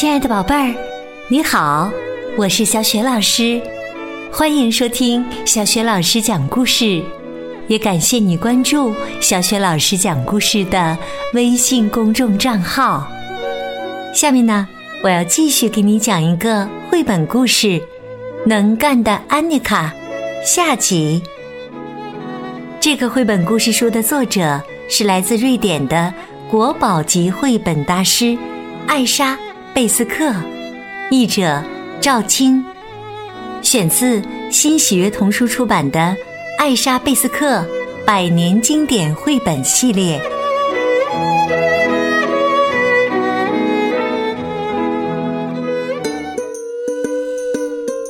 亲爱的宝贝儿，你好，我是小雪老师，欢迎收听小雪老师讲故事，也感谢你关注小雪老师讲故事的微信公众账号。下面呢，我要继续给你讲一个绘本故事《能干的安妮卡》下集。这个绘本故事书的作者是来自瑞典的国宝级绘本大师艾莎。贝斯克，译者赵青，选自新喜悦童书出版的《艾莎·贝斯克百年经典绘本系列》。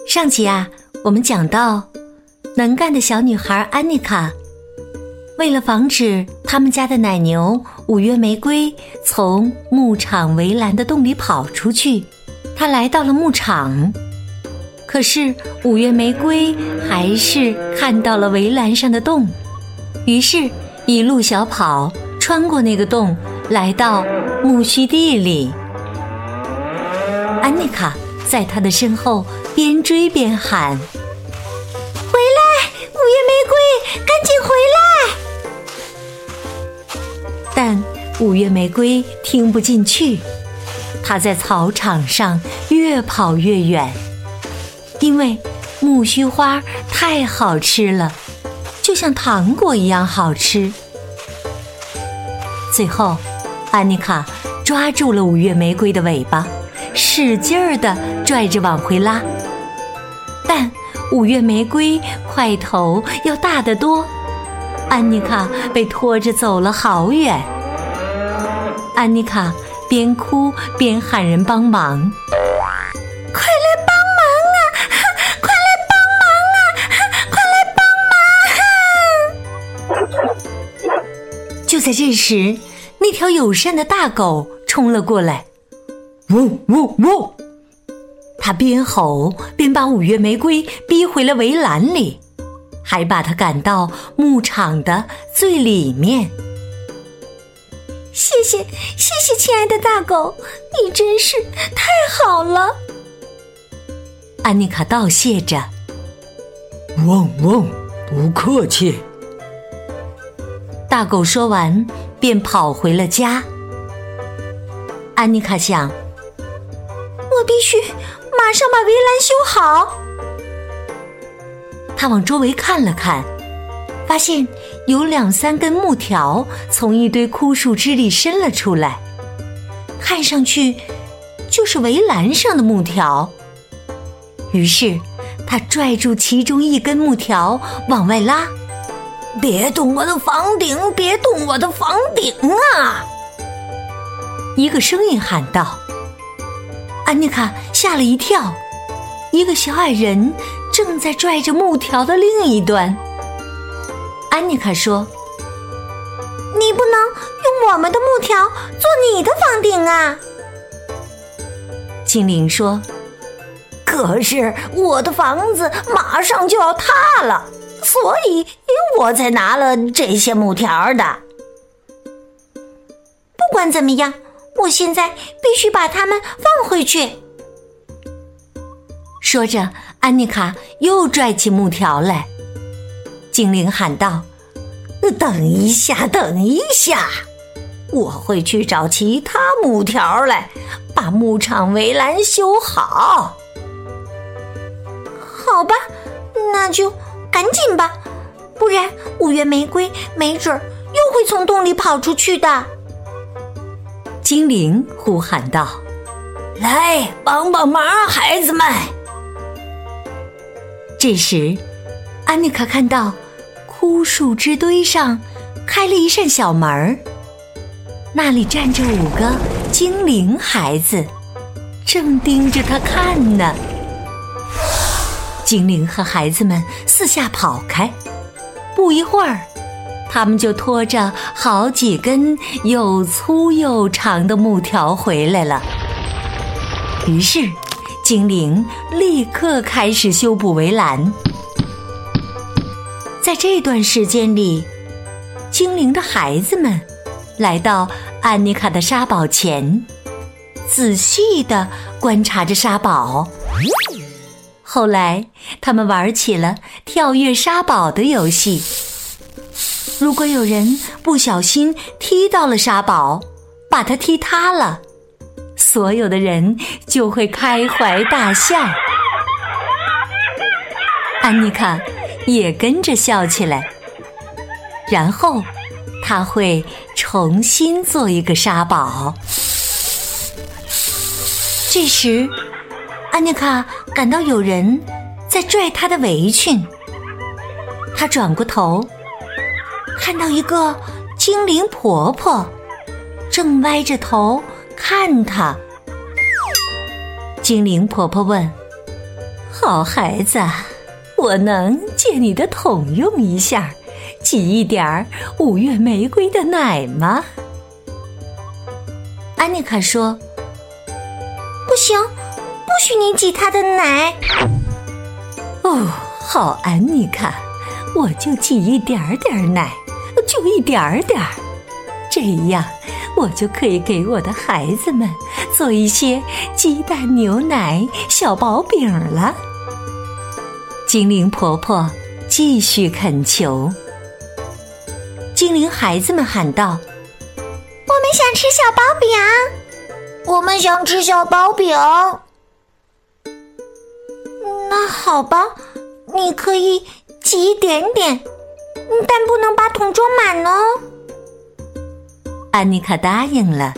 上集啊，我们讲到，能干的小女孩安妮卡，为了防止他们家的奶牛。五月玫瑰从牧场围栏的洞里跑出去，它来到了牧场。可是五月玫瑰还是看到了围栏上的洞，于是，一路小跑，穿过那个洞，来到苜蓿地里。安妮卡在他的身后边追边喊：“回来，五月玫瑰，赶紧回来！”五月玫瑰听不进去，它在草场上越跑越远，因为苜蓿花太好吃了，就像糖果一样好吃。最后，安妮卡抓住了五月玫瑰的尾巴，使劲儿地拽着往回拉，但五月玫瑰块头要大得多。安妮卡被拖着走了好远，安妮卡边哭边喊人帮忙：“快来帮忙啊！快来帮忙啊！快来帮忙！”就在这时，那条友善的大狗冲了过来，呜呜呜！它边吼边把五月玫瑰逼回了围栏里。还把它赶到牧场的最里面。谢谢，谢谢，亲爱的大狗，你真是太好了。安妮卡道谢着。汪汪，不客气。大狗说完，便跑回了家。安妮卡想，我必须马上把围栏修好。他往周围看了看，发现有两三根木条从一堆枯树枝里伸了出来，看上去就是围栏上的木条。于是他拽住其中一根木条往外拉，“别动我的房顶！别动我的房顶啊！”一个声音喊道。安妮卡吓了一跳，一个小矮人。正在拽着木条的另一端，安妮卡说：“你不能用我们的木条做你的房顶啊！”精灵说：“可是我的房子马上就要塌了，所以我才拿了这些木条的。不管怎么样，我现在必须把它们放回去。”说着。安妮卡又拽起木条来，精灵喊道：“等一下，等一下，我会去找其他木条来，把牧场围栏修好。”好吧，那就赶紧吧，不然五月玫瑰没准儿又会从洞里跑出去的。精灵呼喊道：“来帮帮忙，孩子们！”这时，安妮卡看到枯树枝堆上开了一扇小门儿，那里站着五个精灵孩子，正盯着他看呢。精灵和孩子们四下跑开，不一会儿，他们就拖着好几根又粗又长的木条回来了。于是。精灵立刻开始修补围栏。在这段时间里，精灵的孩子们来到安妮卡的沙堡前，仔细地观察着沙堡。后来，他们玩起了跳跃沙堡的游戏。如果有人不小心踢到了沙堡，把它踢塌了，所有的人就会开怀大笑。安妮卡也跟着笑起来，然后他会重新做一个沙堡。这时，安妮卡感到有人在拽她的围裙，她转过头。看到一个精灵婆婆，正歪着头看她。精灵婆婆问：“好孩子，我能借你的桶用一下，挤一点儿五月玫瑰的奶吗？”安妮卡说：“不行，不许你挤他的奶。”哦，好，安妮卡，我就挤一点点奶。就一点儿点儿，这样我就可以给我的孩子们做一些鸡蛋牛奶小薄饼了。精灵婆婆继续恳求，精灵孩子们喊道：“我们想吃小薄饼，我们想吃小薄饼。”那好吧，你可以挤一点点。但不能把桶装满哦。安妮卡答应了。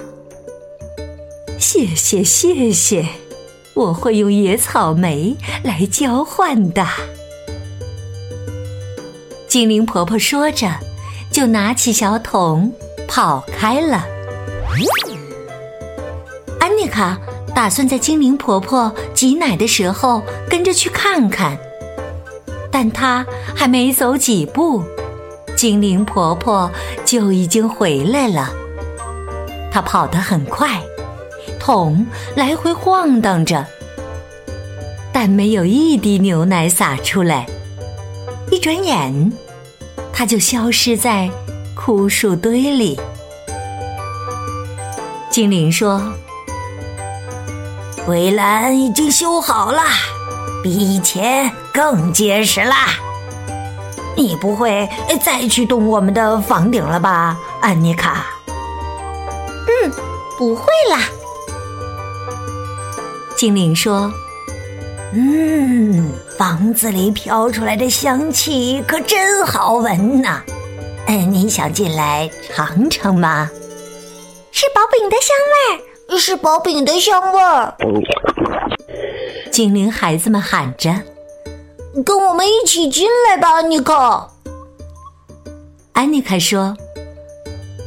谢谢谢谢，我会用野草莓来交换的。精灵婆婆说着，就拿起小桶跑开了。安妮卡打算在精灵婆婆挤奶的时候跟着去看看，但她还没走几步。精灵婆婆就已经回来了，她跑得很快，桶来回晃荡着，但没有一滴牛奶洒出来。一转眼，它就消失在枯树堆里。精灵说：“围栏已经修好了，比以前更结实啦。”你不会再去动我们的房顶了吧，安妮卡？嗯，不会啦。精灵说：“嗯，房子里飘出来的香气可真好闻呐！哎，你想进来尝尝吗？是薄饼的香味儿，是薄饼的香味儿。”精灵孩子们喊着。跟我们一起进来吧，安妮卡。安妮卡说：“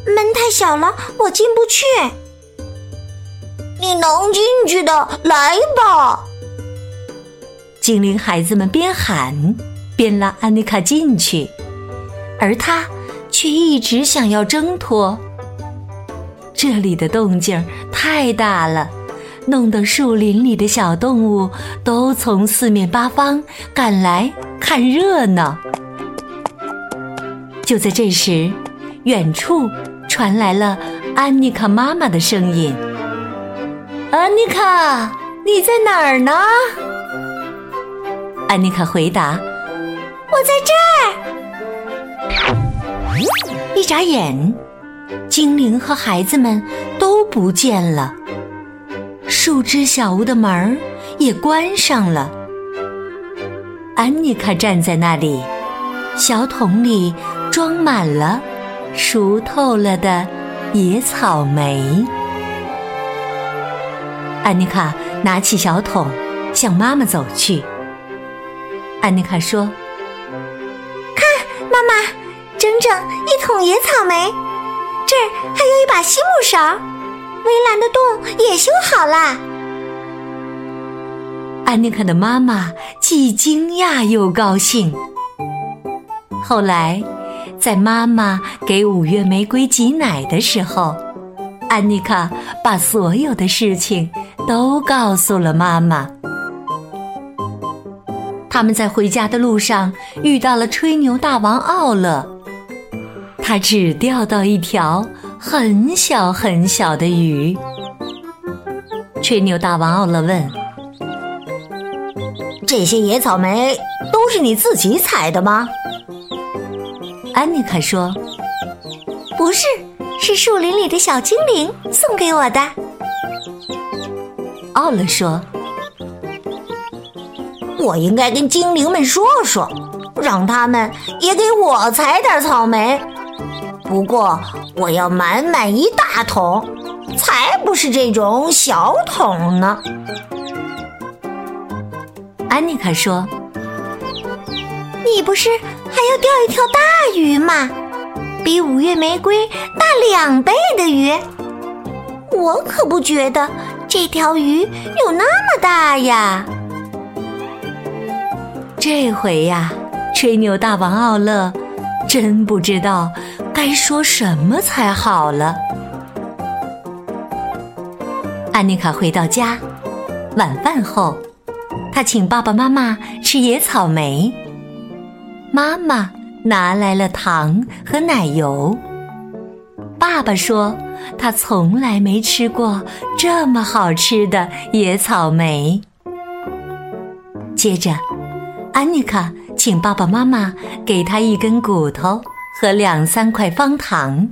门太小了，我进不去。”你能进去的，来吧！精灵孩子们边喊边拉安妮卡进去，而她却一直想要挣脱。这里的动静太大了。弄得树林里的小动物都从四面八方赶来看热闹。就在这时，远处传来了安妮卡妈妈的声音：“安妮卡，你在哪儿呢？”安妮卡回答：“我在这儿。”一眨眼，精灵和孩子们都不见了。树枝小屋的门儿也关上了。安妮卡站在那里，小桶里装满了熟透了的野草莓。安妮卡拿起小桶，向妈妈走去。安妮卡说：“看，妈妈，整整一桶野草莓，这儿还有一把西木勺。”围栏的洞也修好了。安妮卡的妈妈既惊讶又高兴。后来，在妈妈给五月玫瑰挤奶的时候，安妮卡把所有的事情都告诉了妈妈。他们在回家的路上遇到了吹牛大王奥勒，他只钓到一条。很小很小的鱼，吹牛大王奥勒问：“这些野草莓都是你自己采的吗？”安妮卡说：“不是，是树林里的小精灵送给我的。”奥勒说：“我应该跟精灵们说说，让他们也给我采点草莓。不过我要满满一大桶。”才不是这种小桶呢！安妮卡说：“你不是还要钓一条大鱼吗？比五月玫瑰大两倍的鱼。我可不觉得这条鱼有那么大呀。”这回呀，吹牛大王奥勒真不知道该说什么才好了。安妮卡回到家，晚饭后，她请爸爸妈妈吃野草莓。妈妈拿来了糖和奶油。爸爸说他从来没吃过这么好吃的野草莓。接着，安妮卡请爸爸妈妈给她一根骨头和两三块方糖。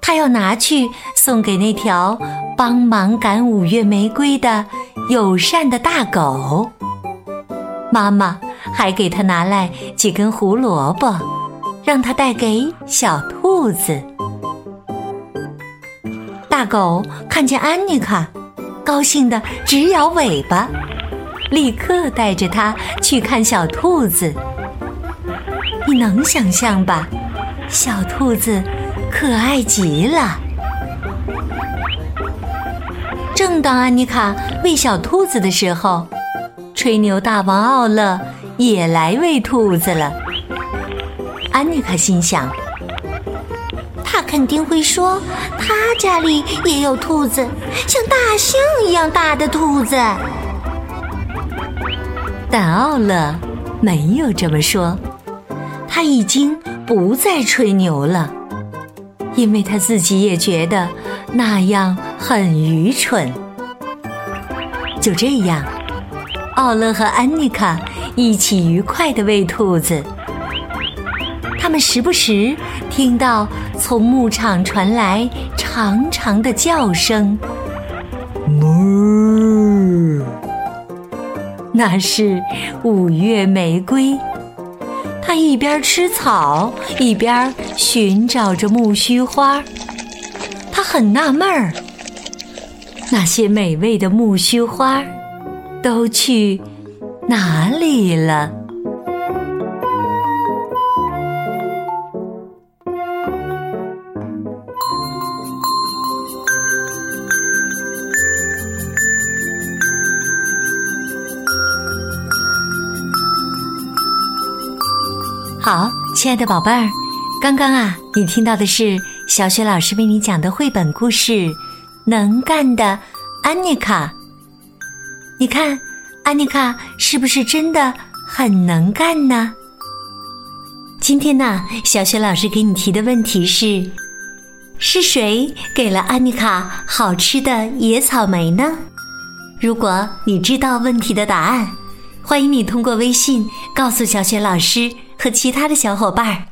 他要拿去送给那条帮忙赶五月玫瑰的友善的大狗。妈妈还给他拿来几根胡萝卜，让他带给小兔子。大狗看见安妮卡，高兴的直摇尾巴，立刻带着它去看小兔子。你能想象吧？小兔子。可爱极了！正当安妮卡喂小兔子的时候，吹牛大王奥勒也来喂兔子了。安妮卡心想，肯定会说他家里也有兔子，像大象一样大的兔子。但奥勒没有这么说，他已经不再吹牛了。因为他自己也觉得那样很愚蠢。就这样，奥勒和安妮卡一起愉快的喂兔子。他们时不时听到从牧场传来长长的叫声，哞，那是五月玫瑰。它一边吃草，一边寻找着木须花。他很纳闷儿，那些美味的木须花都去哪里了？好，亲爱的宝贝儿，刚刚啊，你听到的是小雪老师为你讲的绘本故事《能干的安妮卡》。你看，安妮卡是不是真的很能干呢？今天呢，小雪老师给你提的问题是：是谁给了安妮卡好吃的野草莓呢？如果你知道问题的答案，欢迎你通过微信告诉小雪老师。和其他的小伙伴儿，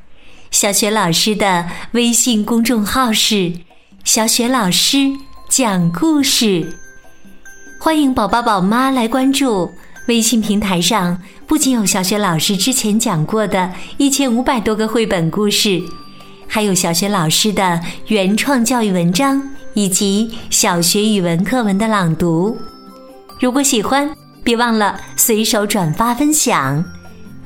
小雪老师的微信公众号是“小雪老师讲故事”，欢迎宝宝宝妈来关注。微信平台上不仅有小雪老师之前讲过的一千五百多个绘本故事，还有小雪老师的原创教育文章以及小学语文课文的朗读。如果喜欢，别忘了随手转发分享。